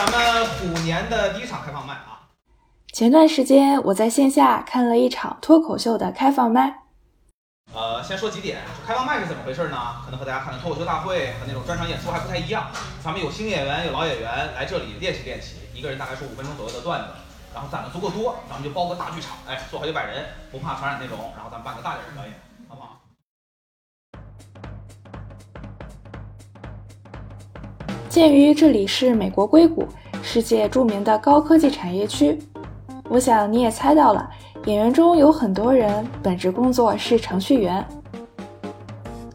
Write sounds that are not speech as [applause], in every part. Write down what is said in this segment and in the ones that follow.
咱们虎年的第一场开放麦啊。前段时间我在线下看了一场脱口秀的开放麦。呃，先说几点，开放麦是怎么回事呢？可能和大家看的脱口秀大会和那种专场演出还不太一样。咱们有新演员，有老演员来这里练习练习，一个人大概说五分钟左右的段子，然后攒的足够多，咱们就包个大剧场，哎，坐好几百人，不怕传染那种，然后咱们办个大点的表演，鉴于这里是美国硅谷，世界著名的高科技产业区，我想你也猜到了，演员中有很多人本职工作是程序员。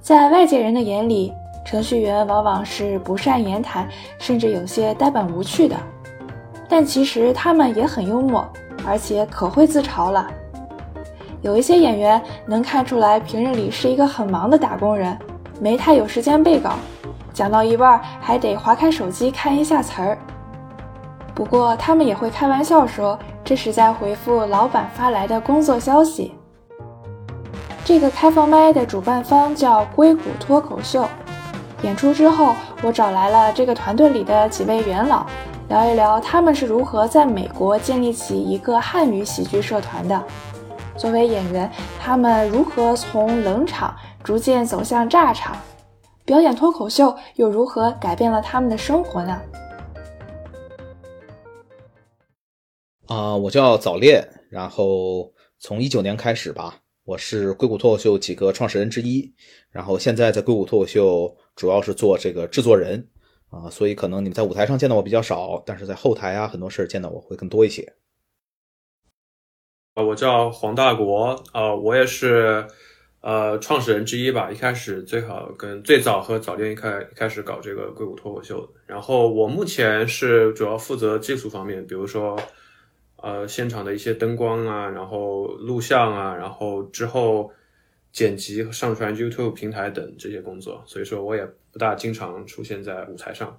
在外界人的眼里，程序员往往是不善言谈，甚至有些呆板无趣的。但其实他们也很幽默，而且可会自嘲了。有一些演员能看出来，平日里是一个很忙的打工人，没太有时间背稿。讲到一半还得划开手机看一下词儿，不过他们也会开玩笑说这是在回复老板发来的工作消息。这个开放麦的主办方叫硅谷脱口秀。演出之后，我找来了这个团队里的几位元老，聊一聊他们是如何在美国建立起一个汉语喜剧社团的。作为演员，他们如何从冷场逐渐走向炸场？表演脱口秀又如何改变了他们的生活呢？啊，我叫早恋，然后从一九年开始吧，我是硅谷脱口秀几个创始人之一，然后现在在硅谷脱口秀主要是做这个制作人啊，所以可能你们在舞台上见到我比较少，但是在后台啊很多事儿见到我会更多一些。啊，我叫黄大国，啊，我也是。呃，创始人之一吧，一开始最好跟最早和早恋一开一开始搞这个硅谷脱口秀的。然后我目前是主要负责技术方面，比如说呃现场的一些灯光啊，然后录像啊，然后之后剪辑上传 YouTube 平台等这些工作。所以说我也不大经常出现在舞台上。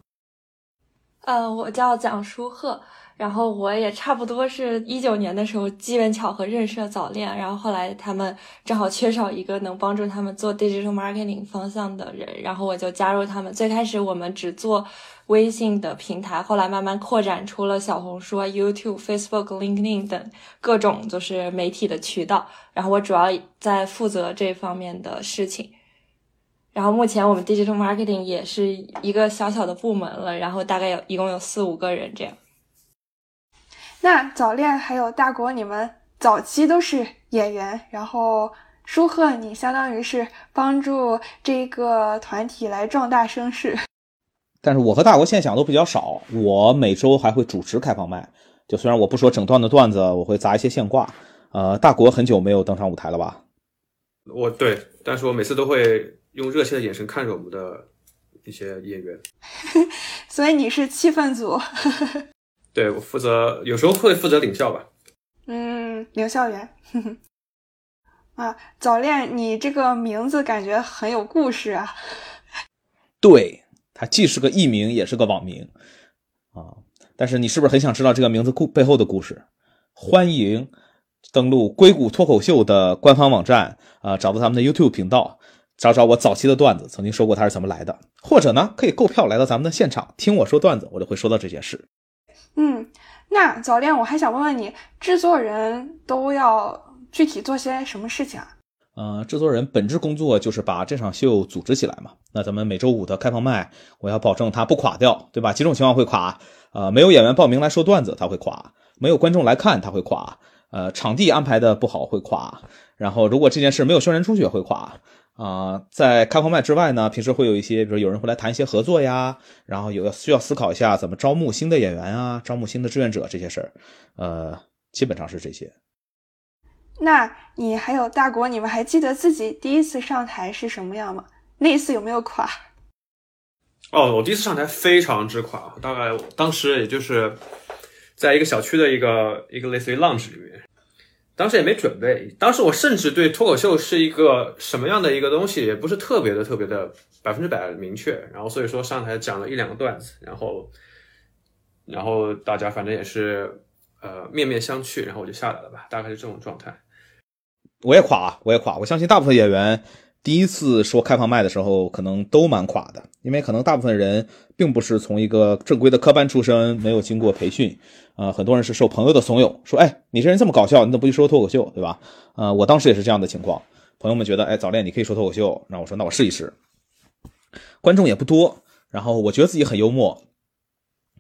呃，我叫蒋舒赫。然后我也差不多是一九年的时候机缘巧合认识了早恋，然后后来他们正好缺少一个能帮助他们做 digital marketing 方向的人，然后我就加入他们。最开始我们只做微信的平台，后来慢慢扩展出了小红书、YouTube、Facebook、LinkedIn 等各种就是媒体的渠道。然后我主要在负责这方面的事情。然后目前我们 digital marketing 也是一个小小的部门了，然后大概有一共有四五个人这样。那早恋还有大国，你们早期都是演员，然后舒赫，你相当于是帮助这个团体来壮大声势。但是我和大国现想都比较少，我每周还会主持开放麦，就虽然我不说整段的段子，我会砸一些现挂。呃，大国很久没有登上舞台了吧？我对，但是我每次都会用热切的眼神看着我们的一些演员。[laughs] 所以你是气氛组。[laughs] 对我负责，有时候会负责领校吧。嗯，领校员。[laughs] 啊，早恋，你这个名字感觉很有故事啊。[laughs] 对，它既是个艺名，也是个网名啊。但是你是不是很想知道这个名字故背后的故事？欢迎登录硅谷脱口秀的官方网站啊，找到他们的 YouTube 频道，找找我早期的段子，曾经说过它是怎么来的。或者呢，可以购票来到咱们的现场听我说段子，我就会说到这件事。嗯，那早恋，我还想问问你，制作人都要具体做些什么事情啊？呃，制作人本质工作就是把这场秀组织起来嘛。那咱们每周五的开放麦，我要保证它不垮掉，对吧？几种情况会垮，呃，没有演员报名来说段子，它会垮；没有观众来看，它会垮；呃，场地安排的不好会垮；然后如果这件事没有宣传出去，会垮。啊，在开放麦之外呢，平时会有一些，比如有人会来谈一些合作呀，然后有要需要思考一下怎么招募新的演员啊，招募新的志愿者这些事儿，呃，基本上是这些。那你还有大国，你们还记得自己第一次上台是什么样吗？那一次有没有垮？哦，我第一次上台非常之垮，大概当时也就是在一个小区的一个一个类似于 lounge 里面。当时也没准备，当时我甚至对脱口秀是一个什么样的一个东西，也不是特别的、特别的百分之百明确。然后所以说上台讲了一两个段子，然后，然后大家反正也是呃面面相觑，然后我就下来了吧，大概是这种状态。我也垮，我也垮。我相信大部分演员第一次说开放麦的时候，可能都蛮垮的，因为可能大部分人并不是从一个正规的科班出身，没有经过培训，啊，很多人是受朋友的怂恿，说，哎，你这人这么搞笑，你怎么不去说脱口秀，对吧？啊，我当时也是这样的情况，朋友们觉得，哎，早恋你可以说脱口秀，那我说，那我试一试。观众也不多，然后我觉得自己很幽默。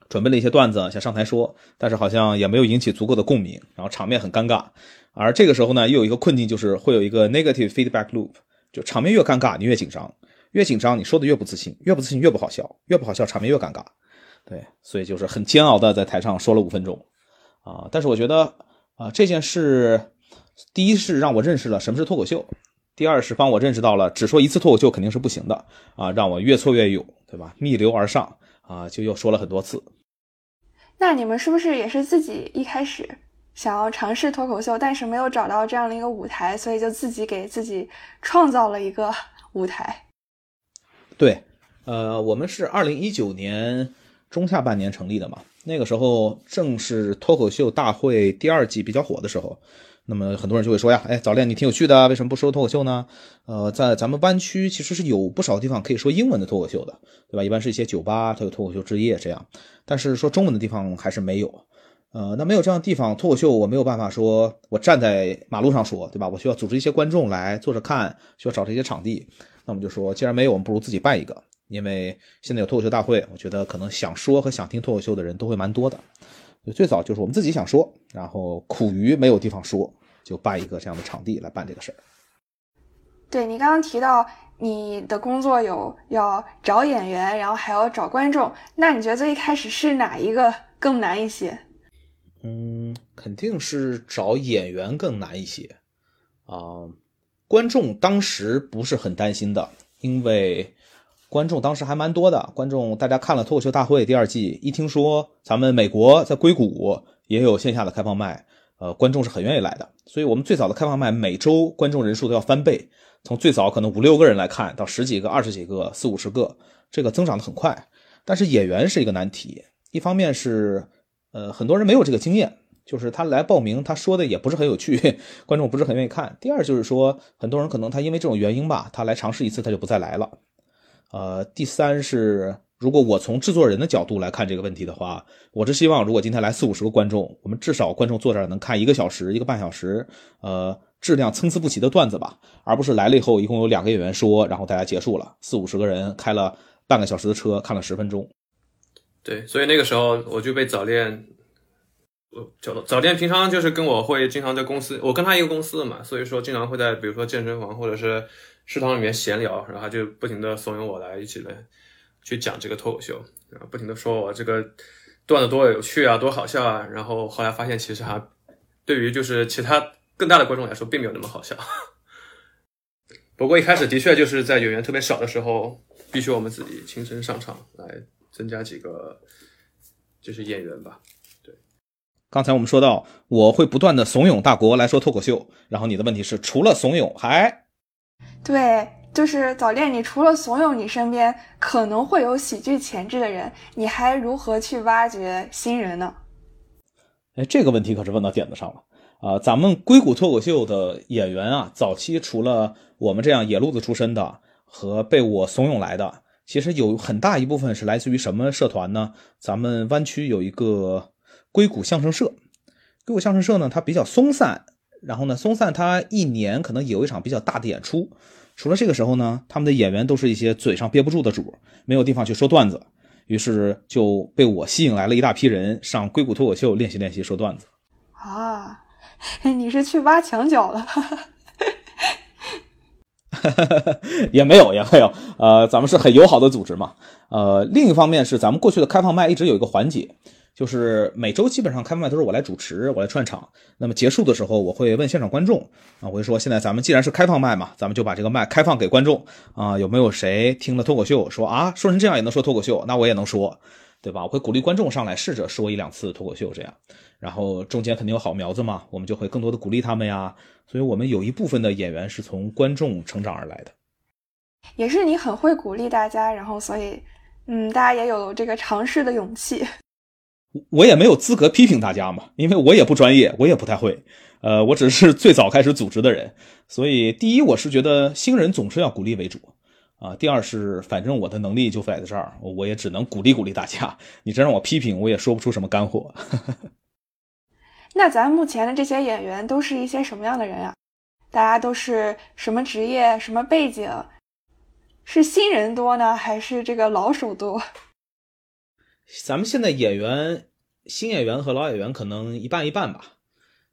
准备了一些段子想上台说，但是好像也没有引起足够的共鸣，然后场面很尴尬。而这个时候呢，又有一个困境，就是会有一个 negative feedback loop，就场面越尴尬，你越紧张，越紧张你说的越不自信，越不自信越不好笑，越不好笑场面越尴尬。对，所以就是很煎熬的在台上说了五分钟啊。但是我觉得啊，这件事第一是让我认识了什么是脱口秀，第二是帮我认识到了只说一次脱口秀肯定是不行的啊，让我越挫越勇，对吧？逆流而上啊，就又说了很多次。那你们是不是也是自己一开始想要尝试脱口秀，但是没有找到这样的一个舞台，所以就自己给自己创造了一个 [laughs] 舞台？对，呃，我们是二零一九年中下半年成立的嘛，那个时候正是脱口秀大会第二季比较火的时候。那么很多人就会说呀，哎，早恋你挺有趣的，为什么不说脱口秀呢？呃，在咱们湾区其实是有不少地方可以说英文的脱口秀的，对吧？一般是一些酒吧，它有脱口秀之夜这样。但是说中文的地方还是没有。呃，那没有这样的地方，脱口秀我没有办法说我站在马路上说，对吧？我需要组织一些观众来坐着看，需要找这些场地。那我们就说，既然没有，我们不如自己办一个。因为现在有脱口秀大会，我觉得可能想说和想听脱口秀的人都会蛮多的。最早就是我们自己想说，然后苦于没有地方说，就办一个这样的场地来办这个事儿。对你刚刚提到你的工作有要找演员，然后还要找观众，那你觉得最一开始是哪一个更难一些？嗯，肯定是找演员更难一些啊。观众当时不是很担心的，因为。观众当时还蛮多的，观众大家看了《脱口秀大会》第二季，一听说咱们美国在硅谷也有线下的开放麦，呃，观众是很愿意来的。所以，我们最早的开放麦每周观众人数都要翻倍，从最早可能五六个人来看到十几个、二十几个、四五十个，这个增长的很快。但是演员是一个难题，一方面是，呃，很多人没有这个经验，就是他来报名，他说的也不是很有趣，[laughs] 观众不是很愿意看。第二就是说，很多人可能他因为这种原因吧，他来尝试一次他就不再来了。呃，第三是，如果我从制作人的角度来看这个问题的话，我是希望，如果今天来四五十个观众，我们至少观众坐这儿能看一个小时、一个半小时，呃，质量参差不齐的段子吧，而不是来了以后一共有两个演员说，然后大家结束了，四五十个人开了半个小时的车看了十分钟。对，所以那个时候我就被早恋，早早恋平常就是跟我会经常在公司，我跟他一个公司的嘛，所以说经常会在比如说健身房或者是。食堂里面闲聊，然后他就不停的怂恿我来一起来去讲这个脱口秀，然后不停的说我这个段子多有趣啊，多好笑啊。然后后来发现其实还对于就是其他更大的观众来说并没有那么好笑。不过一开始的确就是在演员特别少的时候，必须我们自己亲身上场来增加几个就是演员吧。对，刚才我们说到我会不断的怂恿大国来说脱口秀，然后你的问题是除了怂恿还。对，就是早恋。你除了怂恿你身边可能会有喜剧潜质的人，你还如何去挖掘新人呢？哎，这个问题可是问到点子上了啊！咱们硅谷脱口秀的演员啊，早期除了我们这样野路子出身的和被我怂恿来的，其实有很大一部分是来自于什么社团呢？咱们湾区有一个硅谷相声社，硅谷相声社呢，它比较松散。然后呢，松散它一年可能有一场比较大的演出，除了这个时候呢，他们的演员都是一些嘴上憋不住的主，没有地方去说段子，于是就被我吸引来了一大批人上硅谷脱口秀练习练习说段子。啊，[laughs] 你是去挖墙脚了？[laughs] 也没有，也没有。呃，咱们是很友好的组织嘛。呃，另一方面是咱们过去的开放麦一直有一个环节。就是每周基本上开放麦都是我来主持，我来串场。那么结束的时候，我会问现场观众啊，我会说：现在咱们既然是开放麦嘛，咱们就把这个麦开放给观众啊。有没有谁听了脱口秀说啊，说成这样也能说脱口秀？那我也能说，对吧？我会鼓励观众上来试着说一两次脱口秀，这样。然后中间肯定有好苗子嘛，我们就会更多的鼓励他们呀。所以我们有一部分的演员是从观众成长而来的。也是你很会鼓励大家，然后所以嗯，大家也有这个尝试的勇气。我也没有资格批评大家嘛，因为我也不专业，我也不太会，呃，我只是最早开始组织的人，所以第一，我是觉得新人总是要鼓励为主啊。第二是，反正我的能力就摆在这儿，我也只能鼓励鼓励大家。你真让我批评，我也说不出什么干货。[laughs] 那咱目前的这些演员都是一些什么样的人啊？大家都是什么职业、什么背景？是新人多呢，还是这个老手多？咱们现在演员，新演员和老演员可能一半一半吧。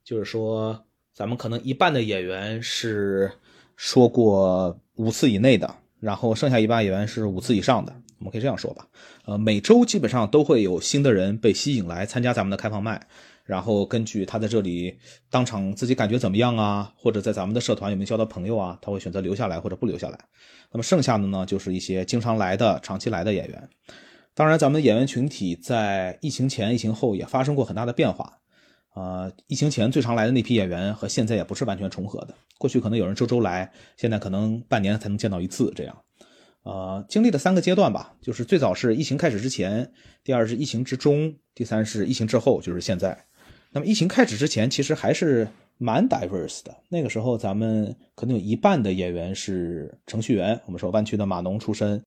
就是说，咱们可能一半的演员是说过五次以内的，然后剩下一半演员是五次以上的。我们可以这样说吧。呃，每周基本上都会有新的人被吸引来参加咱们的开放麦。然后根据他在这里当场自己感觉怎么样啊，或者在咱们的社团有没有交到朋友啊，他会选择留下来或者不留下来。那么剩下的呢，就是一些经常来的、长期来的演员。当然，咱们的演员群体在疫情前、疫情后也发生过很大的变化。啊，疫情前最常来的那批演员和现在也不是完全重合的。过去可能有人周周来，现在可能半年才能见到一次这样。呃，经历了三个阶段吧，就是最早是疫情开始之前，第二是疫情之中，第三是疫情之后，就是现在。那么疫情开始之前，其实还是蛮 diverse 的。那个时候，咱们可能有一半的演员是程序员，我们说湾区的码农出身，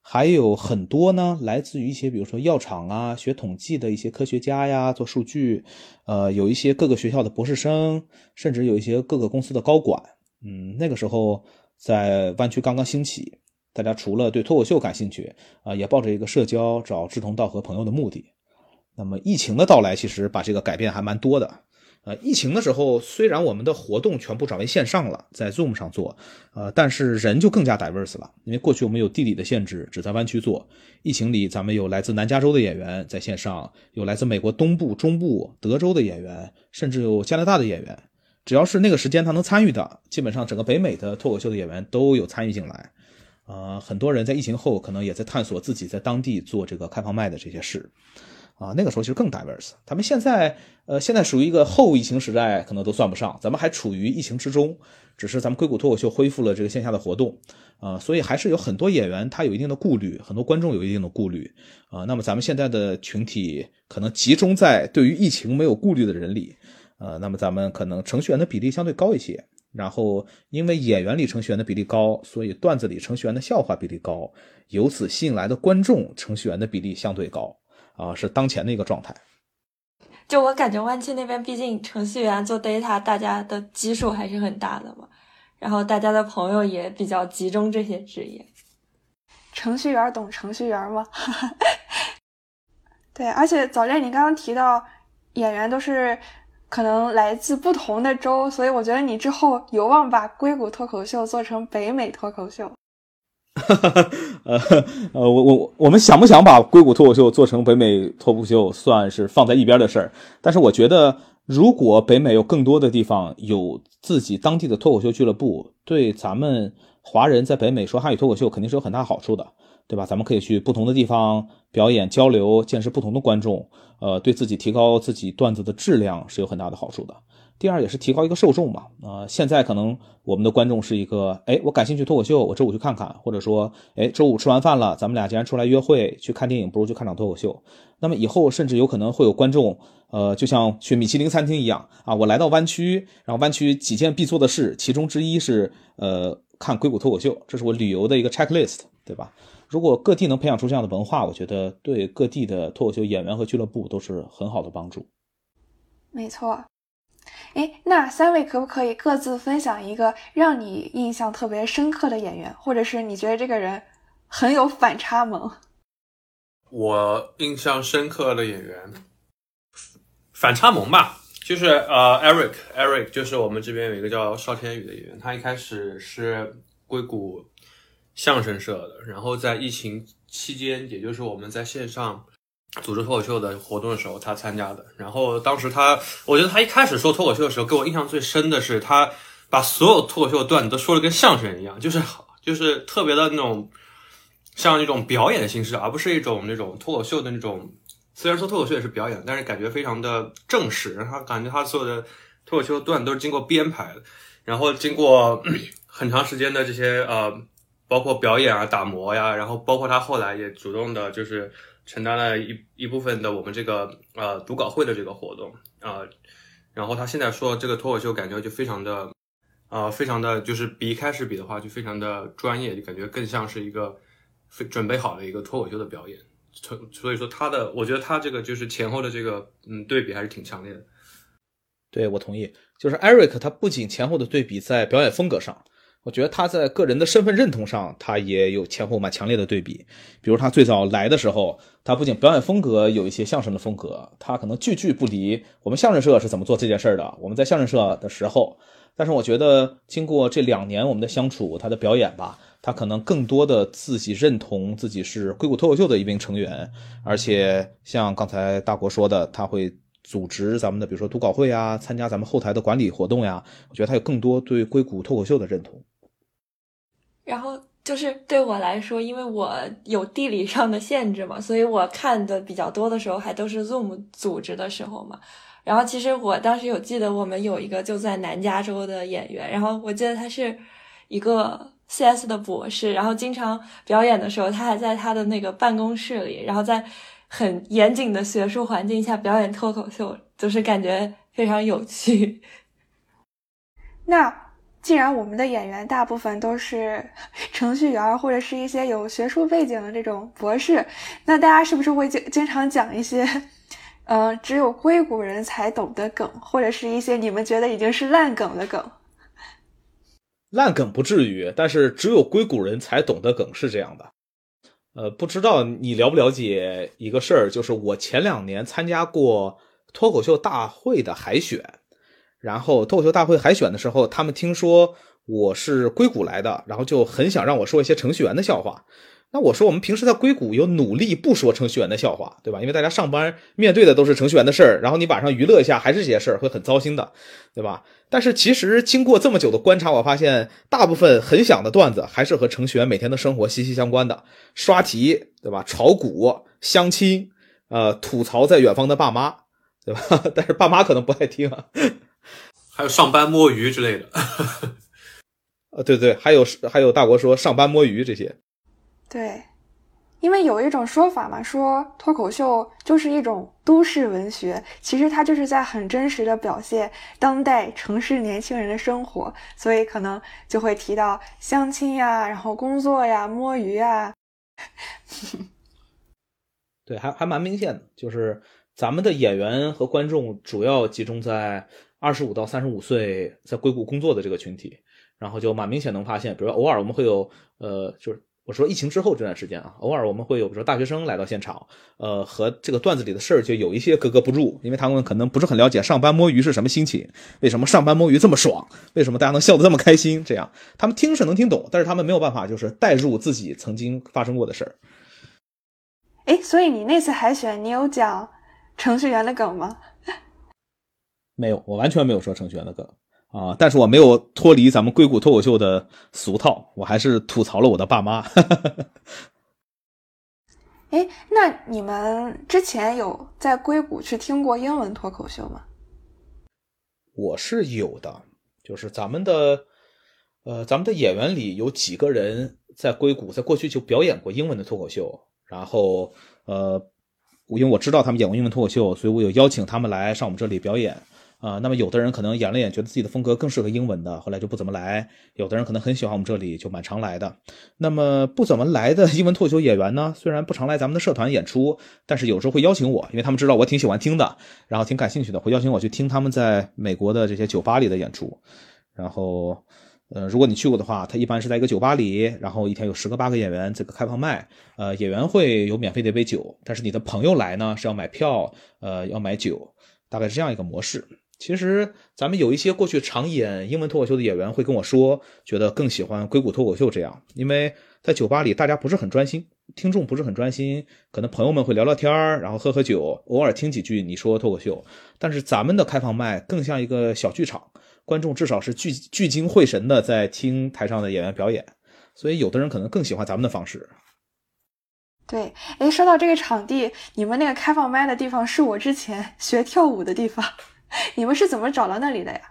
还有很多呢，来自于一些比如说药厂啊、学统计的一些科学家呀，做数据，呃，有一些各个学校的博士生，甚至有一些各个公司的高管。嗯，那个时候在湾区刚刚兴起，大家除了对脱口秀感兴趣啊，也抱着一个社交、找志同道合朋友的目的。那么疫情的到来，其实把这个改变还蛮多的。呃，疫情的时候，虽然我们的活动全部转为线上了，在 Zoom 上做，呃，但是人就更加 diverse 了。因为过去我们有地理的限制，只在湾区做。疫情里，咱们有来自南加州的演员在线上，有来自美国东部、中部、德州的演员，甚至有加拿大的演员。只要是那个时间他能参与的，基本上整个北美的脱口秀的演员都有参与进来。呃，很多人在疫情后可能也在探索自己在当地做这个开放麦的这些事。啊，那个时候其实更 diverse。他们现在，呃，现在属于一个后疫情时代，可能都算不上。咱们还处于疫情之中，只是咱们硅谷脱口秀恢复了这个线下的活动，啊，所以还是有很多演员他有一定的顾虑，很多观众有一定的顾虑，啊，那么咱们现在的群体可能集中在对于疫情没有顾虑的人里，呃，那么咱们可能程序员的比例相对高一些。然后因为演员里程序员的比例高，所以段子里程序员的笑话比例高，由此吸引来的观众程序员的比例相对高。啊，是当前的一个状态。就我感觉，湾区那边毕竟程序员做 data，大家的基数还是很大的嘛。然后大家的朋友也比较集中这些职业。程序员懂程序员吗？[laughs] 对，而且早恋，你刚刚提到演员都是可能来自不同的州，所以我觉得你之后有望把硅谷脱口秀做成北美脱口秀。[laughs] 呃呃，我我我们想不想把硅谷脱口秀做成北美脱口秀，算是放在一边的事儿。但是我觉得，如果北美有更多的地方有自己当地的脱口秀俱乐部，对咱们华人在北美说汉语脱口秀肯定是有很大好处的，对吧？咱们可以去不同的地方表演交流，见识不同的观众，呃，对自己提高自己段子的质量是有很大的好处的。第二也是提高一个受众嘛，啊，现在可能我们的观众是一个，哎，我感兴趣脱口秀，我周五去看看，或者说，哎，周五吃完饭了，咱们俩既然出来约会去看电影，不如去看场脱口秀。那么以后甚至有可能会有观众，呃，就像去米其林餐厅一样啊，我来到湾区，然后湾区几件必做的事，其中之一是，呃，看硅谷脱口秀，这是我旅游的一个 checklist，对吧？如果各地能培养出这样的文化，我觉得对各地的脱口秀演员和俱乐部都是很好的帮助。没错。哎，那三位可不可以各自分享一个让你印象特别深刻的演员，或者是你觉得这个人很有反差萌？我印象深刻的演员，反差萌吧，就是呃，Eric，Eric 就是我们这边有一个叫邵天宇的演员，他一开始是硅谷相声社的，然后在疫情期间，也就是我们在线上。组织脱口秀的活动的时候，他参加的。然后当时他，我觉得他一开始说脱口秀的时候，给我印象最深的是他把所有脱口秀的段子都说的跟相声一样，就是就是特别的那种像一种表演的形式，而不是一种那种脱口秀的那种。虽然说脱口秀也是表演，但是感觉非常的正式。然后感觉他所有的脱口秀段都是经过编排的，然后经过 [clears throat] 很长时间的这些呃，包括表演啊、打磨呀，然后包括他后来也主动的就是。承担了一一部分的我们这个呃读稿会的这个活动啊，然后他现在说这个脱口秀感觉就非常的，呃，非常的就是比一开始比的话就非常的专业，就感觉更像是一个非准备好的一个脱口秀的表演。所所以说他的，我觉得他这个就是前后的这个嗯对比还是挺强烈的。对我同意，就是 Eric 他不仅前后的对比在表演风格上。我觉得他在个人的身份认同上，他也有前后蛮强烈的对比。比如他最早来的时候，他不仅表演风格有一些相声的风格，他可能句句不离我们相声社是怎么做这件事的。我们在相声社的时候，但是我觉得经过这两年我们的相处，他的表演吧，他可能更多的自己认同自己是硅谷脱口秀的一名成员，而且像刚才大国说的，他会组织咱们的比如说读稿会啊，参加咱们后台的管理活动呀。我觉得他有更多对硅谷脱口秀的认同。然后就是对我来说，因为我有地理上的限制嘛，所以我看的比较多的时候还都是 Zoom 组织的时候嘛。然后其实我当时有记得，我们有一个就在南加州的演员，然后我记得他是一个 CS 的博士，然后经常表演的时候，他还在他的那个办公室里，然后在很严谨的学术环境下表演脱口秀，就是感觉非常有趣。[laughs] 那。既然我们的演员大部分都是 [laughs] 程序员或者是一些有学术背景的这种博士，那大家是不是会经经常讲一些，呃，只有硅谷人才懂的梗，或者是一些你们觉得已经是烂梗的梗？烂梗不至于，但是只有硅谷人才懂的梗是这样的。呃，不知道你了不了解一个事儿，就是我前两年参加过脱口秀大会的海选。然后脱口秀大会海选的时候，他们听说我是硅谷来的，然后就很想让我说一些程序员的笑话。那我说我们平时在硅谷有努力不说程序员的笑话，对吧？因为大家上班面对的都是程序员的事儿，然后你晚上娱乐一下还是这些事儿，会很糟心的，对吧？但是其实经过这么久的观察，我发现大部分很响的段子还是和程序员每天的生活息息相关的，刷题，对吧？炒股、相亲，呃，吐槽在远方的爸妈，对吧？[laughs] 但是爸妈可能不爱听。还有上班摸鱼之类的，呃，[laughs] 对对，还有还有大国说上班摸鱼这些，对，因为有一种说法嘛，说脱口秀就是一种都市文学，其实它就是在很真实的表现当代城市年轻人的生活，所以可能就会提到相亲呀，然后工作呀，摸鱼呀，[laughs] 对，还还蛮明显的，就是咱们的演员和观众主要集中在。二十五到三十五岁在硅谷工作的这个群体，然后就蛮明显能发现，比如说偶尔我们会有，呃，就是我说疫情之后这段时间啊，偶尔我们会有，比如说大学生来到现场，呃，和这个段子里的事儿就有一些格格不入，因为他们可能不是很了解上班摸鱼是什么心情，为什么上班摸鱼这么爽，为什么大家能笑得这么开心，这样他们听是能听懂，但是他们没有办法就是代入自己曾经发生过的事儿。哎，所以你那次海选，你有讲程序员的梗吗？没有，我完全没有说程序员的梗啊！但是我没有脱离咱们硅谷脱口秀的俗套，我还是吐槽了我的爸妈。[laughs] 哎，那你们之前有在硅谷去听过英文脱口秀吗？我是有的，就是咱们的，呃，咱们的演员里有几个人在硅谷，在过去就表演过英文的脱口秀，然后，呃，因为我知道他们演过英文脱口秀，所以我有邀请他们来上我们这里表演。啊，那么有的人可能演了演，觉得自己的风格更适合英文的，后来就不怎么来；有的人可能很喜欢我们这里，就蛮常来的。那么不怎么来的英文脱口秀演员呢，虽然不常来咱们的社团演出，但是有时候会邀请我，因为他们知道我挺喜欢听的，然后挺感兴趣的，会邀请我去听他们在美国的这些酒吧里的演出。然后，呃，如果你去过的话，他一般是在一个酒吧里，然后一天有十个八个演员这个开放麦，呃，演员会有免费的一杯酒，但是你的朋友来呢是要买票，呃，要买酒，大概是这样一个模式。其实，咱们有一些过去常演英文脱口秀的演员会跟我说，觉得更喜欢硅谷脱口秀这样，因为在酒吧里大家不是很专心，听众不是很专心，可能朋友们会聊聊天儿，然后喝喝酒，偶尔听几句你说脱口秀。但是咱们的开放麦更像一个小剧场，观众至少是聚聚精会神的在听台上的演员表演，所以有的人可能更喜欢咱们的方式。对，哎，说到这个场地，你们那个开放麦的地方是我之前学跳舞的地方。你们是怎么找到那里的呀？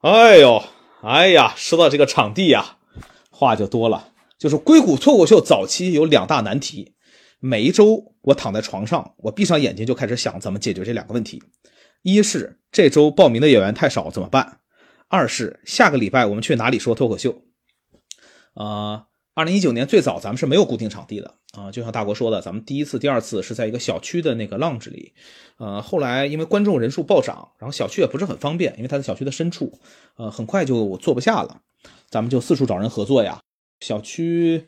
哎呦，哎呀，说到这个场地呀，话就多了。就是硅谷脱口秀早期有两大难题，每一周我躺在床上，我闭上眼睛就开始想怎么解决这两个问题。一是这周报名的演员太少怎么办？二是下个礼拜我们去哪里说脱口秀？啊，二零一九年最早咱们是没有固定场地的啊，就像大国说的，咱们第一次、第二次是在一个小区的那个 lounge 里，呃，后来因为观众人数暴涨，然后小区也不是很方便，因为它在小区的深处，呃，很快就坐不下了，咱们就四处找人合作呀。小区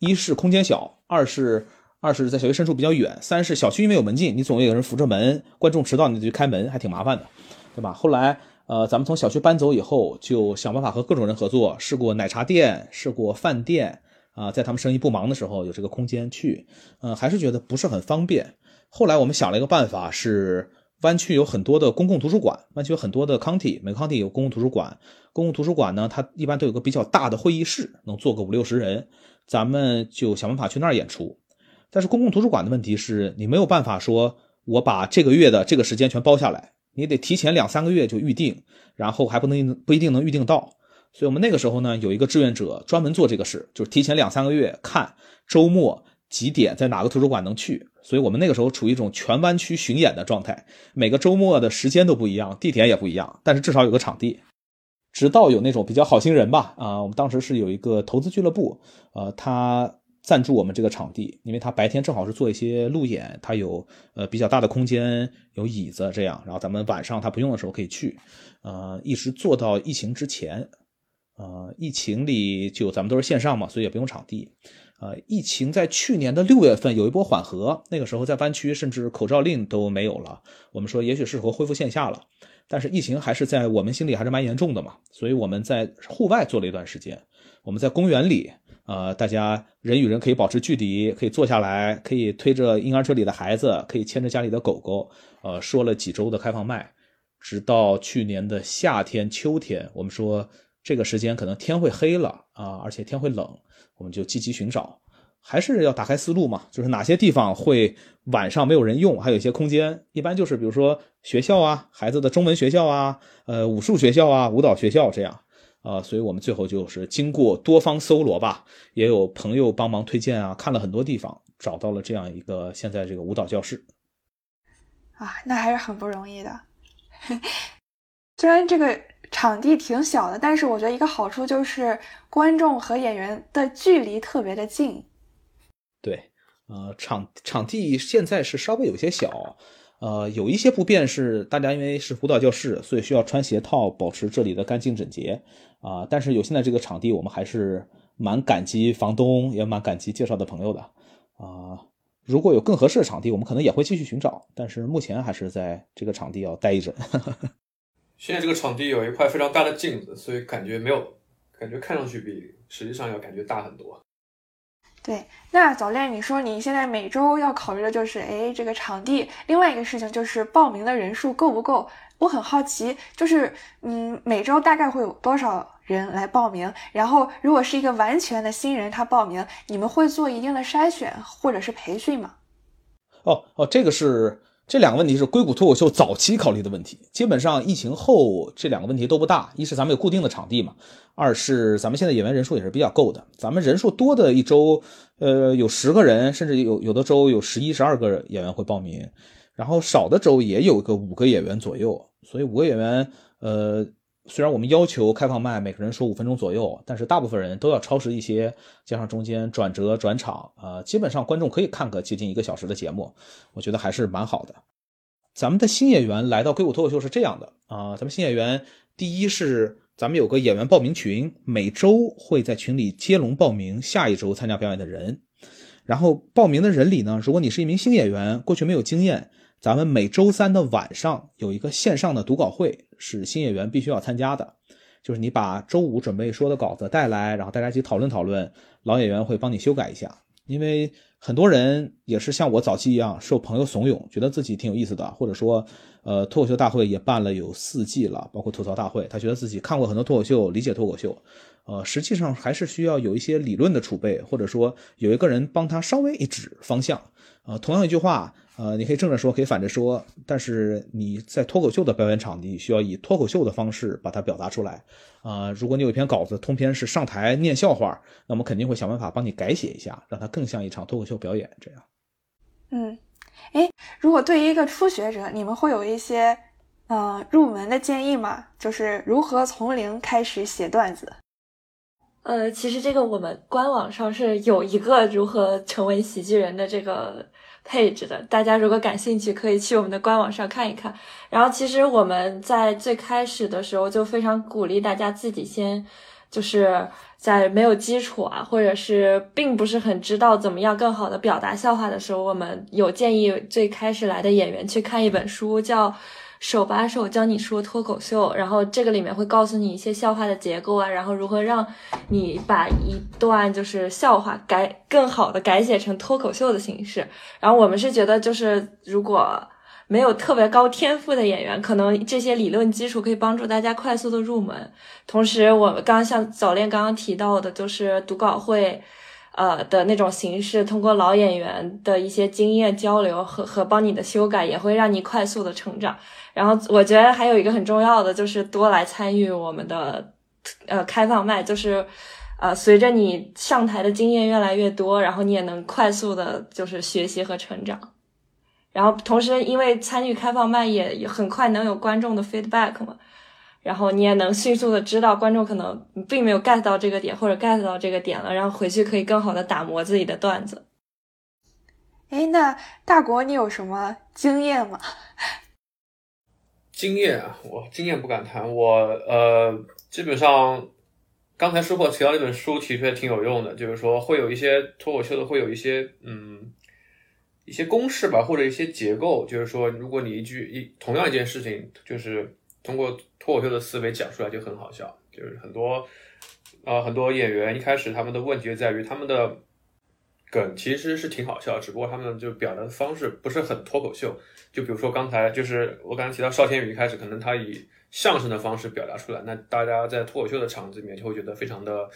一是空间小，二是二是在小区深处比较远，三是小区因为有门禁，你总有人扶着门，观众迟到你得去开门，还挺麻烦的，对吧？后来。呃，咱们从小区搬走以后，就想办法和各种人合作，试过奶茶店，试过饭店，啊，在他们生意不忙的时候有这个空间去，呃，还是觉得不是很方便。后来我们想了一个办法，是湾区有很多的公共图书馆，湾区有很多的 county，每个 county 有公共图书馆，公共图书馆呢，它一般都有个比较大的会议室，能坐个五六十人，咱们就想办法去那儿演出。但是公共图书馆的问题是你没有办法说，我把这个月的这个时间全包下来。你得提前两三个月就预定，然后还不能不一定能预定到，所以我们那个时候呢有一个志愿者专门做这个事，就是提前两三个月看周末几点在哪个图书馆能去，所以我们那个时候处于一种全湾区巡演的状态，每个周末的时间都不一样，地点也不一样，但是至少有个场地。直到有那种比较好心人吧，啊，我们当时是有一个投资俱乐部，呃，他。赞助我们这个场地，因为他白天正好是做一些路演，他有呃比较大的空间，有椅子这样，然后咱们晚上他不用的时候可以去，呃，一直做到疫情之前，呃，疫情里就咱们都是线上嘛，所以也不用场地，呃，疫情在去年的六月份有一波缓和，那个时候在湾区甚至口罩令都没有了，我们说也许适合恢复线下了，但是疫情还是在我们心里还是蛮严重的嘛，所以我们在户外做了一段时间，我们在公园里。呃，大家人与人可以保持距离，可以坐下来，可以推着婴儿车里的孩子，可以牵着家里的狗狗。呃，说了几周的开放麦，直到去年的夏天、秋天，我们说这个时间可能天会黑了啊，而且天会冷，我们就积极寻找，还是要打开思路嘛，就是哪些地方会晚上没有人用，还有一些空间，一般就是比如说学校啊，孩子的中文学校啊，呃，武术学校啊，舞蹈学校这样。啊，所以我们最后就是经过多方搜罗吧，也有朋友帮忙推荐啊，看了很多地方，找到了这样一个现在这个舞蹈教室。啊，那还是很不容易的。[laughs] 虽然这个场地挺小的，但是我觉得一个好处就是观众和演员的距离特别的近。对，呃，场场地现在是稍微有些小。呃，有一些不便是大家因为是舞蹈教室，所以需要穿鞋套，保持这里的干净整洁啊。但是有现在这个场地，我们还是蛮感激房东，也蛮感激介绍的朋友的啊。如果有更合适的场地，我们可能也会继续寻找，但是目前还是在这个场地要待一阵。[laughs] 现在这个场地有一块非常大的镜子，所以感觉没有，感觉看上去比实际上要感觉大很多。对，那早恋，你说你现在每周要考虑的就是，哎，这个场地。另外一个事情就是报名的人数够不够？我很好奇，就是，嗯，每周大概会有多少人来报名？然后，如果是一个完全的新人他报名，你们会做一定的筛选或者是培训吗？哦哦，这个是。这两个问题是硅谷脱口秀早期考虑的问题，基本上疫情后这两个问题都不大。一是咱们有固定的场地嘛，二是咱们现在演员人数也是比较够的。咱们人数多的一周，呃，有十个人，甚至有有的周有十一、十二个演员会报名，然后少的周也有个五个演员左右。所以五个演员，呃。虽然我们要求开放麦每个人说五分钟左右，但是大部分人都要超时一些，加上中间转折转场，呃，基本上观众可以看个接近一个小时的节目，我觉得还是蛮好的。咱们的新演员来到硅谷脱口秀是这样的啊，咱们新演员第一是咱们有个演员报名群，每周会在群里接龙报名下一周参加表演的人，然后报名的人里呢，如果你是一名新演员，过去没有经验。咱们每周三的晚上有一个线上的读稿会，是新演员必须要参加的。就是你把周五准备说的稿子带来，然后大家一起讨论讨论，老演员会帮你修改一下。因为很多人也是像我早期一样，受朋友怂恿，觉得自己挺有意思的，或者说，呃，脱口秀大会也办了有四季了，包括吐槽大会，他觉得自己看过很多脱口秀，理解脱口秀，呃，实际上还是需要有一些理论的储备，或者说有一个人帮他稍微一指方向。呃，同样一句话。呃，你可以正着说，可以反着说，但是你在脱口秀的表演场地需要以脱口秀的方式把它表达出来。啊，如果你有一篇稿子，通篇是上台念笑话，那我们肯定会想办法帮你改写一下，让它更像一场脱口秀表演。这样，嗯，哎，如果对于一个初学者，你们会有一些呃入门的建议吗？就是如何从零开始写段子？呃，其实这个我们官网上是有一个如何成为喜剧人的这个配置的，大家如果感兴趣，可以去我们的官网上看一看。然后，其实我们在最开始的时候就非常鼓励大家自己先，就是在没有基础啊，或者是并不是很知道怎么样更好的表达笑话的时候，我们有建议最开始来的演员去看一本书，叫。手把手教你说脱口秀，然后这个里面会告诉你一些笑话的结构啊，然后如何让你把一段就是笑话改更好的改写成脱口秀的形式。然后我们是觉得，就是如果没有特别高天赋的演员，可能这些理论基础可以帮助大家快速的入门。同时，我们刚刚像早恋刚刚提到的，就是读稿会。呃的那种形式，通过老演员的一些经验交流和和帮你的修改，也会让你快速的成长。然后我觉得还有一个很重要的就是多来参与我们的呃开放麦，就是呃随着你上台的经验越来越多，然后你也能快速的就是学习和成长。然后同时因为参与开放麦也很快能有观众的 feedback 嘛。然后你也能迅速的知道观众可能并没有 get 到这个点，或者 get 到这个点了，然后回去可以更好的打磨自己的段子。哎，那大国你有什么经验吗？经验啊，我经验不敢谈。我呃，基本上刚才说过提到这本书，的确挺有用的。就是说会有一些脱口秀的，会有一些嗯一些公式吧，或者一些结构。就是说，如果你一句一同样一件事情，就是通过脱口秀的思维讲出来就很好笑，就是很多，呃，很多演员一开始他们的问题就在于他们的梗其实是挺好笑，只不过他们就表达的方式不是很脱口秀。就比如说刚才就是我刚才提到邵天宇一开始可能他以相声的方式表达出来，那大家在脱口秀的场子里面就会觉得非常的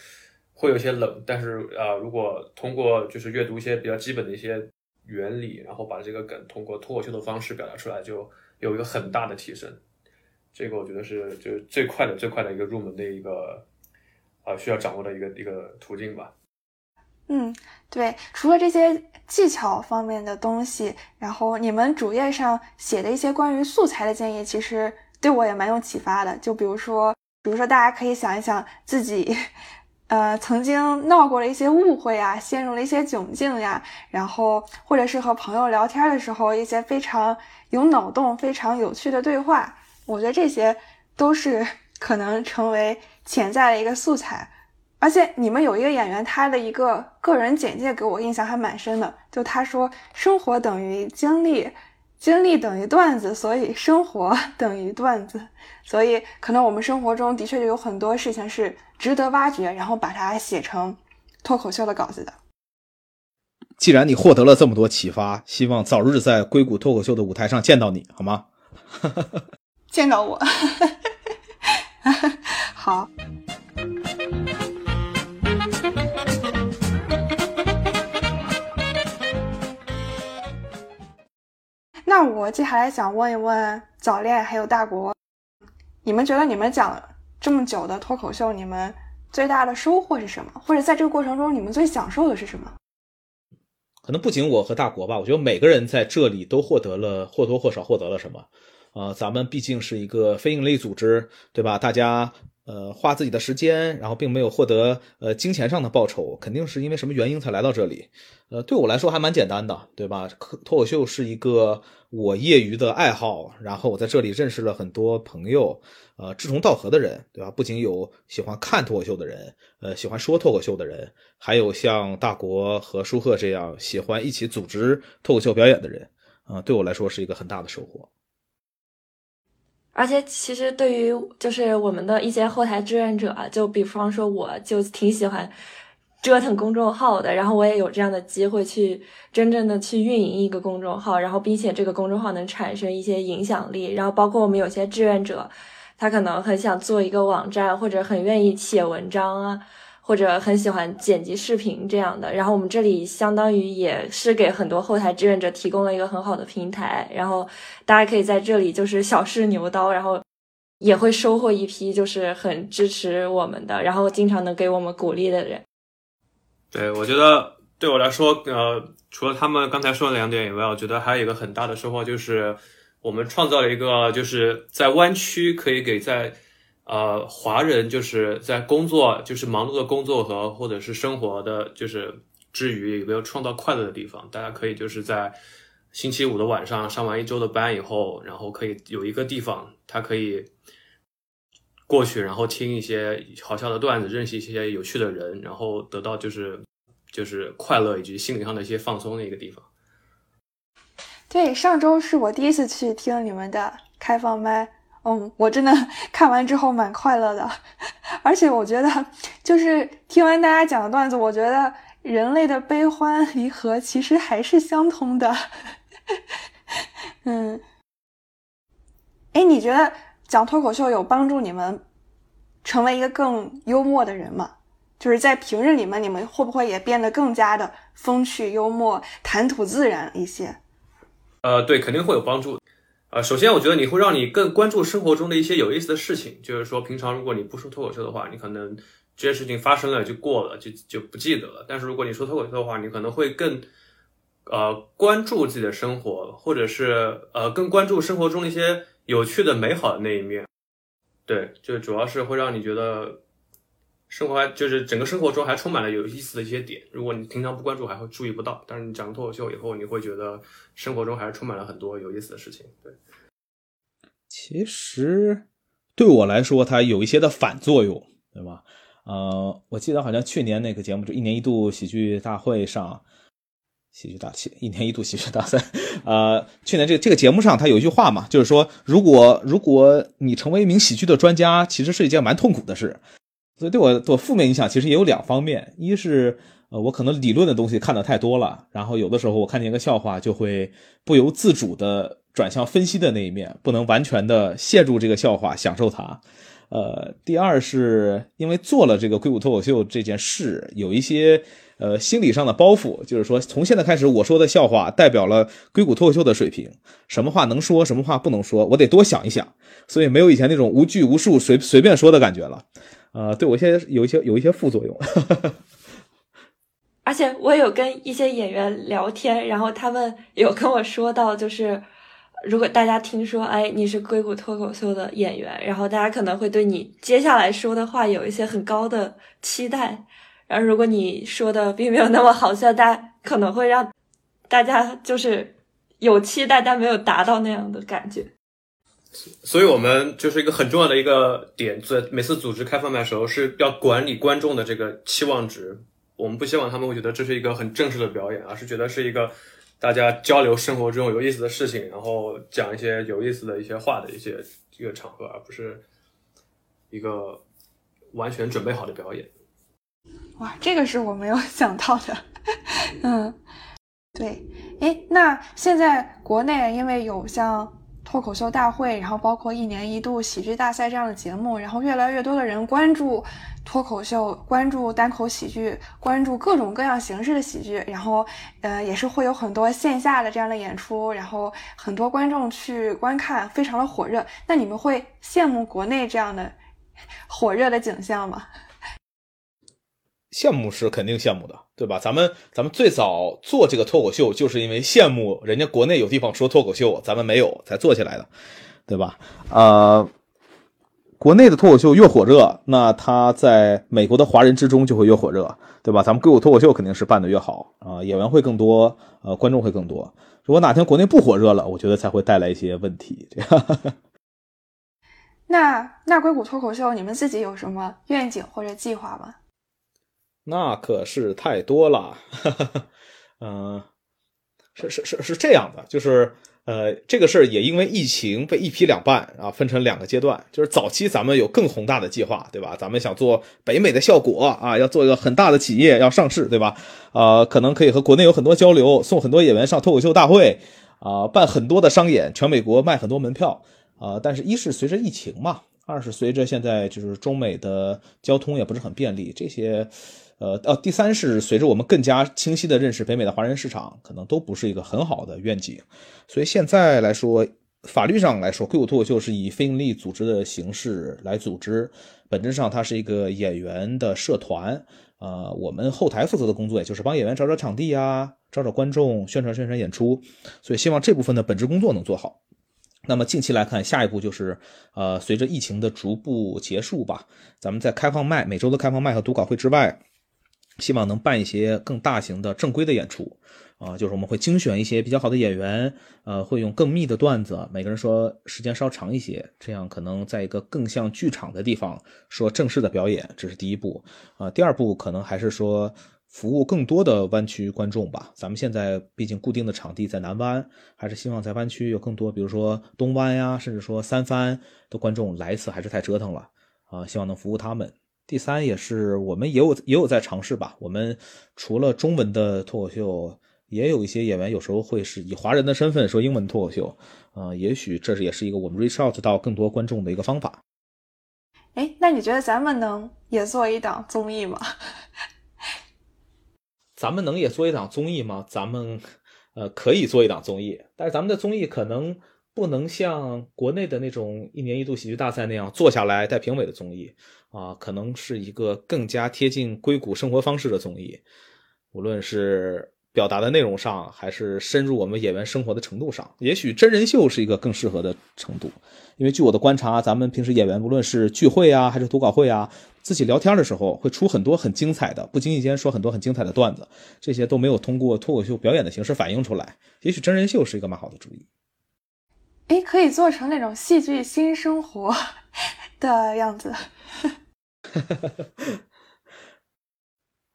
会有些冷。但是啊，如果通过就是阅读一些比较基本的一些原理，然后把这个梗通过脱口秀的方式表达出来，就有一个很大的提升。这个我觉得是就是最快的最快的一个入门的一个啊需要掌握的一个一个途径吧。嗯，对，除了这些技巧方面的东西，然后你们主页上写的一些关于素材的建议，其实对我也蛮有启发的。就比如说，比如说大家可以想一想自己，[laughs] 呃，曾经闹过的一些误会啊，陷入了一些窘境呀，然后或者是和朋友聊天的时候一些非常有脑洞、非常有趣的对话。我觉得这些都是 [laughs] 可能成为潜在的一个素材，而且你们有一个演员，他的一个个人简介给我印象还蛮深的，就他说生活等于经历，经历等于段子，所以生活 [laughs] 等于段子，所以可能我们生活中的确就有很多事情是值得挖掘，然后把它写成脱口秀的稿子的。既然你获得了这么多启发，希望早日在硅谷脱口秀的舞台上见到你，好吗？[laughs] 见到我，[laughs] 好。那我接下来想问一问早恋还有大国，你们觉得你们讲这么久的脱口秀，你们最大的收获是什么？或者在这个过程中，你们最享受的是什么？可能不仅我和大国吧，我觉得每个人在这里都获得了或多或少获得了什么。呃，咱们毕竟是一个非盈利组织，对吧？大家呃花自己的时间，然后并没有获得呃金钱上的报酬，肯定是因为什么原因才来到这里。呃，对我来说还蛮简单的，对吧？脱口秀是一个我业余的爱好，然后我在这里认识了很多朋友，呃，志同道合的人，对吧？不仅有喜欢看脱口秀的人，呃，喜欢说脱口秀的人，还有像大国和舒赫这样喜欢一起组织脱口秀表演的人，啊，对我来说是一个很大的收获。而且，其实对于就是我们的一些后台志愿者，就比方说，我就挺喜欢折腾公众号的，然后我也有这样的机会去真正的去运营一个公众号，然后并且这个公众号能产生一些影响力，然后包括我们有些志愿者，他可能很想做一个网站，或者很愿意写文章啊。或者很喜欢剪辑视频这样的，然后我们这里相当于也是给很多后台志愿者提供了一个很好的平台，然后大家可以在这里就是小试牛刀，然后也会收获一批就是很支持我们的，然后经常能给我们鼓励的人。对，我觉得对我来说，呃，除了他们刚才说的两点以外，我觉得还有一个很大的收获就是，我们创造了一个就是在湾区可以给在呃华人就是在工作就是忙碌的工作和或者是生活的就是之余有没有创造快乐的地方，大家可以就是在星期五的晚上上完一周的班以后，然后可以有一个地方，他可以过去，然后听一些好笑的段子，认识一些有趣的人，然后得到就是就是快乐以及心理上的一些放松的一个地方。对，上周是我第一次去听你们的开放麦，嗯，我真的 [laughs] 看完之后蛮快乐的，而且我觉得就是听完大家讲的段子，我觉得人类的悲欢离合其实还是相通的。嗯，哎，你觉得讲脱口秀有帮助你们成为一个更幽默的人吗？就是在平日里面，你们会不会也变得更加的风趣幽默、谈吐自然一些？呃，对，肯定会有帮助。呃，首先我觉得你会让你更关注生活中的一些有意思的事情，就是说平常如果你不说脱口秀的话，你可能这些事情发生了就过了，就就不记得了。但是如果你说脱口秀的话，你可能会更呃关注自己的生活，或者是呃更关注生活中一些有趣的、美好的那一面。对，就主要是会让你觉得。生活就是整个生活中还充满了有意思的一些点，如果你平常不关注，还会注意不到。但是你讲脱口秀以后，你会觉得生活中还是充满了很多有意思的事情。对，其实对我来说，它有一些的反作用，对吧？呃，我记得好像去年那个节目就一年一度喜剧大会上，喜剧大戏一年一度喜剧大赛，呃，去年这这个节目上，他有一句话嘛，就是说，如果如果你成为一名喜剧的专家，其实是一件蛮痛苦的事。所以对我的负面影响其实也有两方面，一是呃我可能理论的东西看的太多了，然后有的时候我看见一个笑话就会不由自主的转向分析的那一面，不能完全的陷入这个笑话享受它。呃，第二是因为做了这个硅谷脱口秀这件事，有一些呃心理上的包袱，就是说从现在开始我说的笑话代表了硅谷脱口秀的水平，什么话能说，什么话不能说，我得多想一想，所以没有以前那种无拘无束随随便说的感觉了。呃，对我现在有一些有一些副作用，而且我有跟一些演员聊天，然后他们有跟我说到，就是如果大家听说，哎，你是硅谷脱口秀的演员，然后大家可能会对你接下来说的话有一些很高的期待，然后如果你说的并没有那么好笑，大家可能会让大家就是有期待但没有达到那样的感觉。所以，我们就是一个很重要的一个点，在每次组织开放麦的时候，是要管理观众的这个期望值。我们不希望他们会觉得这是一个很正式的表演，而是觉得是一个大家交流生活中有意思的事情，然后讲一些有意思的一些话的一些一个场合，而不是一个完全准备好的表演。哇，这个是我没有想到的。嗯，对，哎，那现在国内因为有像。脱口秀大会，然后包括一年一度喜剧大赛这样的节目，然后越来越多的人关注脱口秀，关注单口喜剧，关注各种各样形式的喜剧，然后呃也是会有很多线下的这样的演出，然后很多观众去观看，非常的火热。那你们会羡慕国内这样的火热的景象吗？羡慕是肯定羡慕的，对吧？咱们咱们最早做这个脱口秀，就是因为羡慕人家国内有地方说脱口秀，咱们没有才做起来的，对吧？呃，国内的脱口秀越火热，那他在美国的华人之中就会越火热，对吧？咱们硅谷脱口秀肯定是办的越好啊，演员会更多，呃，观众会更多。如果哪天国内不火热了，我觉得才会带来一些问题。这样。[laughs] 那那硅谷脱口秀，你们自己有什么愿景或者计划吗？那可是太多了，嗯，[laughs] 是是是是这样的，就是呃，这个事儿也因为疫情被一劈两半啊，分成两个阶段。就是早期咱们有更宏大的计划，对吧？咱们想做北美的效果啊，要做一个很大的企业，要上市，对吧？呃，可能可以和国内有很多交流，送很多演员上脱口秀大会啊，办很多的商演，全美国卖很多门票啊。但是，一是随着疫情嘛，二是随着现在就是中美的交通也不是很便利，这些。呃，哦，第三是随着我们更加清晰的认识北美的华人市场，可能都不是一个很好的愿景。所以现在来说，法律上来说，硅谷脱口秀是以非营利组织的形式来组织，本质上它是一个演员的社团。呃，我们后台负责的工作也就是帮演员找找场地啊，找找观众，宣传宣传演出。所以希望这部分的本职工作能做好。那么近期来看，下一步就是呃，随着疫情的逐步结束吧，咱们在开放麦每周的开放麦和读稿会之外，希望能办一些更大型的正规的演出。啊，就是我们会精选一些比较好的演员，呃，会用更密的段子，每个人说时间稍长一些，这样可能在一个更像剧场的地方说正式的表演，这是第一步。啊，第二步可能还是说服务更多的湾区观众吧。咱们现在毕竟固定的场地在南湾，还是希望在湾区有更多，比如说东湾呀，甚至说三藩的观众来一次还是太折腾了啊，希望能服务他们。第三也是我们也有也有在尝试吧，我们除了中文的脱口秀。也有一些演员有时候会是以华人的身份说英文脱口秀，呃，也许这是也是一个我们 reach out 到更多观众的一个方法。哎，那你觉得咱们能也做一档综艺吗？[laughs] 咱们能也做一档综艺吗？咱们呃可以做一档综艺，但是咱们的综艺可能不能像国内的那种一年一度喜剧大赛那样坐下来带评委的综艺啊，可能是一个更加贴近硅谷生活方式的综艺，无论是。表达的内容上，还是深入我们演员生活的程度上，也许真人秀是一个更适合的程度。因为据我的观察，咱们平时演员无论是聚会啊，还是读稿会啊，自己聊天的时候会出很多很精彩的，不经意间说很多很精彩的段子，这些都没有通过脱口秀表演的形式反映出来。也许真人秀是一个蛮好的主意。哎，可以做成那种戏剧新生活的样子。[laughs]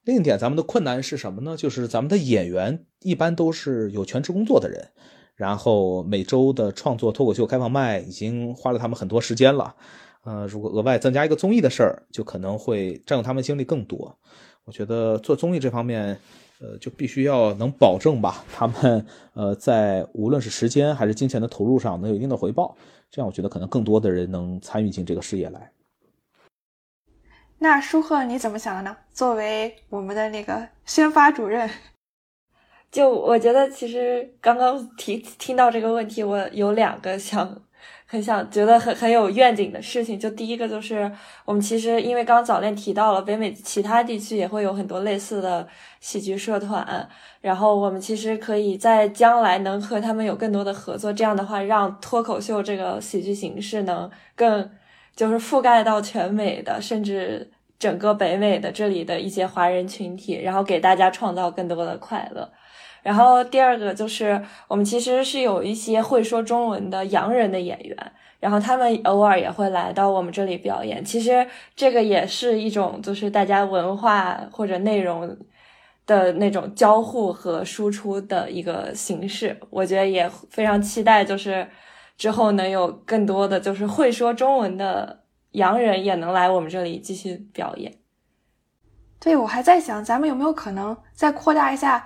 另一点，咱们的困难是什么呢？就是咱们的演员一般都是有全职工作的人，然后每周的创作脱口秀开放麦已经花了他们很多时间了。呃，如果额外增加一个综艺的事儿，就可能会占用他们精力更多。我觉得做综艺这方面，呃，就必须要能保证吧，他们呃在无论是时间还是金钱的投入上能有一定的回报。这样，我觉得可能更多的人能参与进这个事业来。那舒赫你怎么想的呢？作为我们的那个宣发主任，就我觉得其实刚刚提听到这个问题，我有两个想很想觉得很很有愿景的事情。就第一个就是我们其实因为刚早恋提到了北美其他地区也会有很多类似的喜剧社团，然后我们其实可以在将来能和他们有更多的合作，这样的话让脱口秀这个喜剧形式能更就是覆盖到全美的，甚至。整个北美的这里的一些华人群体，然后给大家创造更多的快乐。然后第二个就是，我们其实是有一些会说中文的洋人的演员，然后他们偶尔也会来到我们这里表演。其实这个也是一种，就是大家文化或者内容的那种交互和输出的一个形式。我觉得也非常期待，就是之后能有更多的就是会说中文的。洋人也能来我们这里继续表演。对，我还在想，咱们有没有可能再扩大一下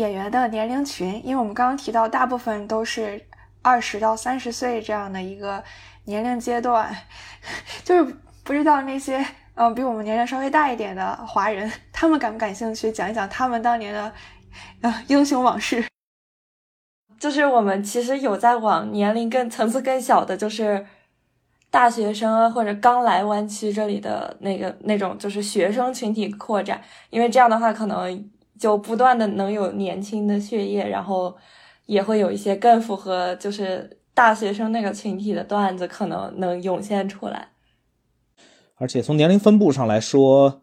演员的年龄群？因为我们刚刚提到，大部分都是二十到三十岁这样的一个年龄阶段，[laughs] 就是不知道那些嗯比我们年龄稍微大一点的华人，他们感不感兴趣讲一讲他们当年的呃英雄往事？就是我们其实有在往年龄更层次更小的，就是。大学生啊，或者刚来湾区这里的那个那种，就是学生群体扩展，因为这样的话，可能就不断的能有年轻的血液，然后也会有一些更符合就是大学生那个群体的段子，可能能涌现出来。而且从年龄分布上来说，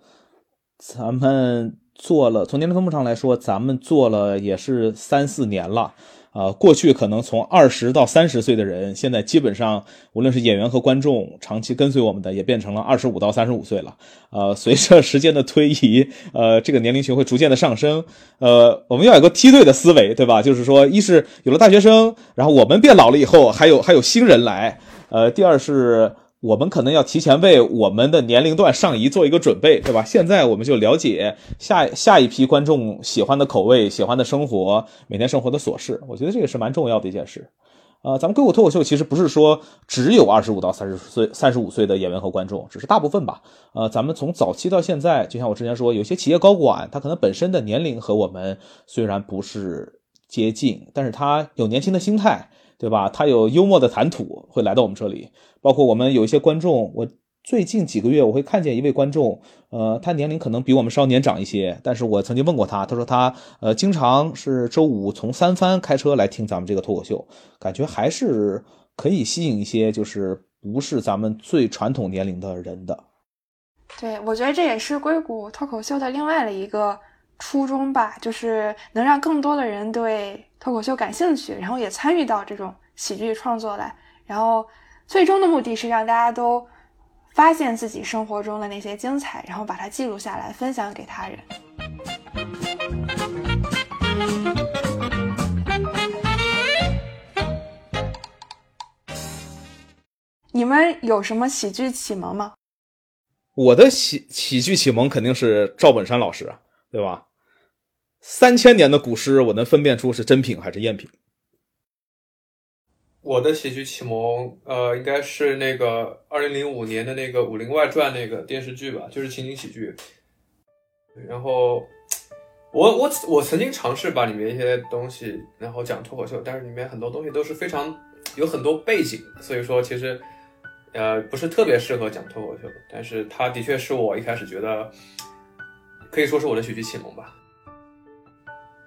咱们做了从年龄分布上来说，咱们做了也是三四年了。呃，过去可能从二十到三十岁的人，现在基本上无论是演员和观众，长期跟随我们的，也变成了二十五到三十五岁了。呃，随着时间的推移，呃，这个年龄群会逐渐的上升。呃，我们要有个梯队的思维，对吧？就是说，一是有了大学生，然后我们变老了以后，还有还有新人来。呃，第二是。我们可能要提前为我们的年龄段上移做一个准备，对吧？现在我们就了解下下一批观众喜欢的口味、喜欢的生活、每天生活的琐事。我觉得这个是蛮重要的一件事。呃，咱们硅谷脱口秀其实不是说只有二十五到三十岁、三十五岁的演员和观众，只是大部分吧。呃，咱们从早期到现在，就像我之前说，有些企业高管他可能本身的年龄和我们虽然不是接近，但是他有年轻的心态。对吧？他有幽默的谈吐，会来到我们这里。包括我们有一些观众，我最近几个月我会看见一位观众，呃，他年龄可能比我们稍年长一些，但是我曾经问过他，他说他呃经常是周五从三藩开车来听咱们这个脱口秀，感觉还是可以吸引一些就是不是咱们最传统年龄的人的。对，我觉得这也是硅谷脱口秀的另外的一个初衷吧，就是能让更多的人对脱口秀感兴趣，然后也参与到这种喜剧创作来，然后最终的目的是让大家都发现自己生活中的那些精彩，然后把它记录下来，分享给他人。你们有什么喜剧启蒙吗？我的喜喜剧启蒙肯定是赵本山老师，对吧？三千年的古诗，我能分辨出是真品还是赝品。我的喜剧启蒙，呃，应该是那个二零零五年的那个《武林外传》那个电视剧吧，就是情景喜剧。然后，我我我曾经尝试把里面一些东西，然后讲脱口秀，但是里面很多东西都是非常有很多背景，所以说其实。呃，不是特别适合讲脱口秀，但是它的确是我一开始觉得可以说是我的喜剧启蒙吧。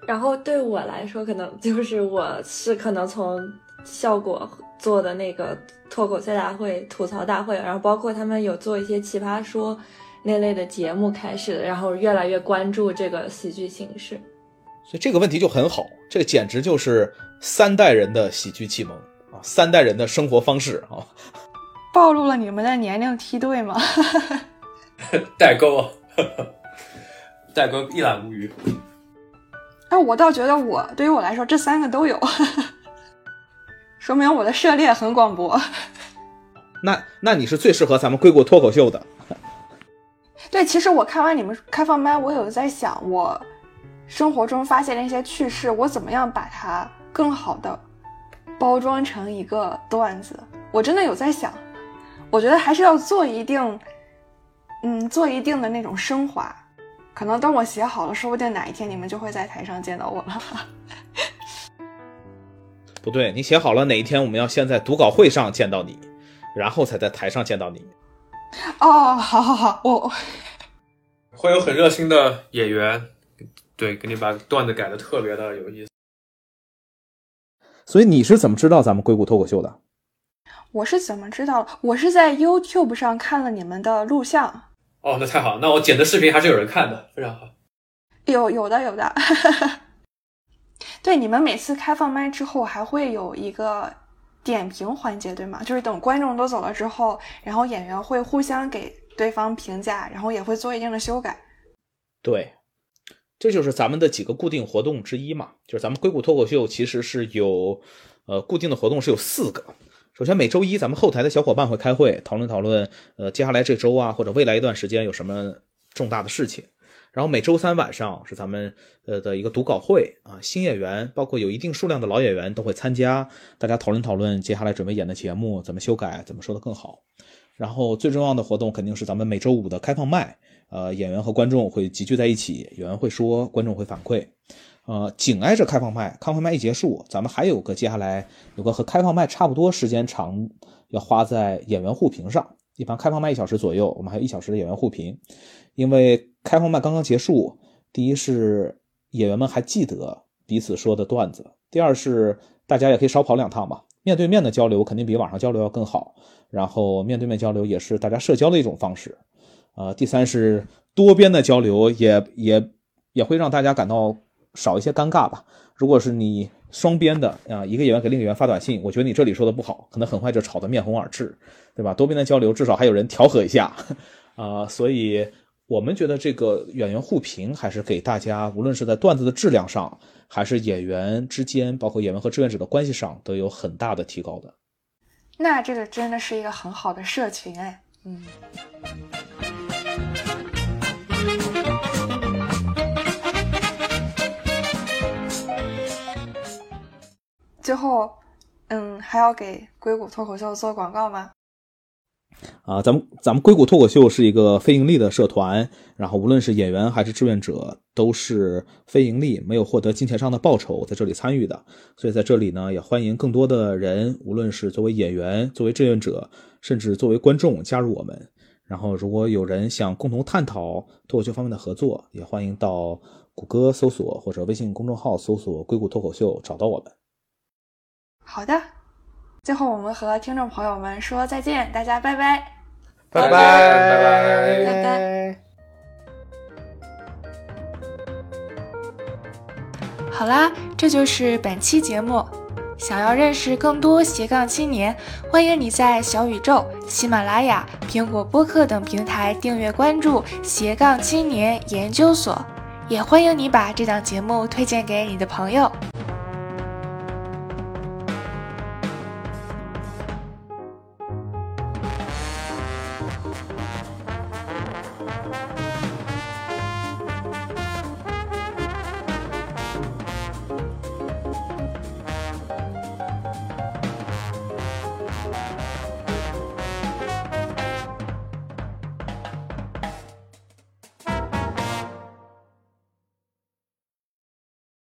然后对我来说，可能就是我是可能从效果做的那个脱口秀大会、吐槽大会，然后包括他们有做一些奇葩说那类的节目开始的，然后越来越关注这个喜剧形式。所以这个问题就很好，这个简直就是三代人的喜剧启蒙啊，三代人的生活方式啊。[laughs] 暴露了你们的年龄梯队吗？[laughs] 代沟，[laughs] 代沟一览无余。哎，我倒觉得我对于我来说，这三个都有，[laughs] 说明我的涉猎很广博。那那你是最适合咱们硅谷脱口秀的。对，其实我看完你们开放麦，我有在想，我生活中发现的一些趣事，我怎么样把它更好的包装成一个段子？我真的有在想。我觉得还是要做一定，嗯，做一定的那种升华。可能等我写好了，说不定哪一天你们就会在台上见到我了。[laughs] 不对，你写好了哪一天我们要先在读稿会上见到你，然后才在台上见到你。哦，好好好，我 [laughs] 会有很热心的演员，对，给你把段子改的特别的有意思。所以你是怎么知道咱们硅谷脱口秀的？我是怎么知道？我是在 YouTube 上看了你们的录像。哦，那太好了，那我剪的视频还是有人看的，非常好。有有的有的。[laughs] 对，你们每次开放麦之后还会有一个点评环节，对吗？就是等观众都走了之后，然后演员会互相给对方评价，然后也会做一定的修改。对，这就是咱们的几个固定活动之一嘛。就是咱们硅谷脱口秀其实是有，呃，固定的活动是有四个。首先，每周一咱们后台的小伙伴会开会讨论讨论，呃，接下来这周啊，或者未来一段时间有什么重大的事情。然后每周三晚上是咱们呃的一个读稿会啊，新演员包括有一定数量的老演员都会参加，大家讨论讨论接下来准备演的节目怎么修改，怎么说的更好。然后最重要的活动肯定是咱们每周五的开放麦，呃，演员和观众会集聚在一起，演员会说，观众会反馈。呃，紧挨着开放麦，开放麦一结束，咱们还有个接下来有个和开放麦差不多时间长，要花在演员互评上。一般开放麦一小时左右，我们还有一小时的演员互评。因为开放麦刚刚结束，第一是演员们还记得彼此说的段子，第二是大家也可以少跑两趟嘛。面对面的交流肯定比网上交流要更好，然后面对面交流也是大家社交的一种方式。呃，第三是多边的交流也也也会让大家感到。少一些尴尬吧。如果是你双边的啊，一个演员给另一个演员发短信，我觉得你这里说的不好，可能很快就吵得面红耳赤，对吧？多边的交流至少还有人调和一下 [laughs] 啊，所以我们觉得这个演员互评还是给大家，无论是在段子的质量上，还是演员之间，包括演员和志愿者的关系上，都有很大的提高的。那这个真的是一个很好的社群哎，嗯。最后，嗯，还要给硅谷脱口秀做广告吗？啊，咱们咱们硅谷脱口秀是一个非盈利的社团，然后无论是演员还是志愿者，都是非盈利，没有获得金钱上的报酬，在这里参与的。所以在这里呢，也欢迎更多的人，无论是作为演员、作为志愿者，甚至作为观众加入我们。然后，如果有人想共同探讨脱口秀方面的合作，也欢迎到谷歌搜索或者微信公众号搜索“硅谷脱口秀”找到我们。好的，最后，我们和听众朋友们说再见，大家拜拜，拜拜拜拜拜拜。好啦，这就是本期节目。想要认识更多斜杠青年，欢迎你在小宇宙、喜马拉雅、苹果播客等平台订阅关注斜杠青年研究所，也欢迎你把这档节目推荐给你的朋友。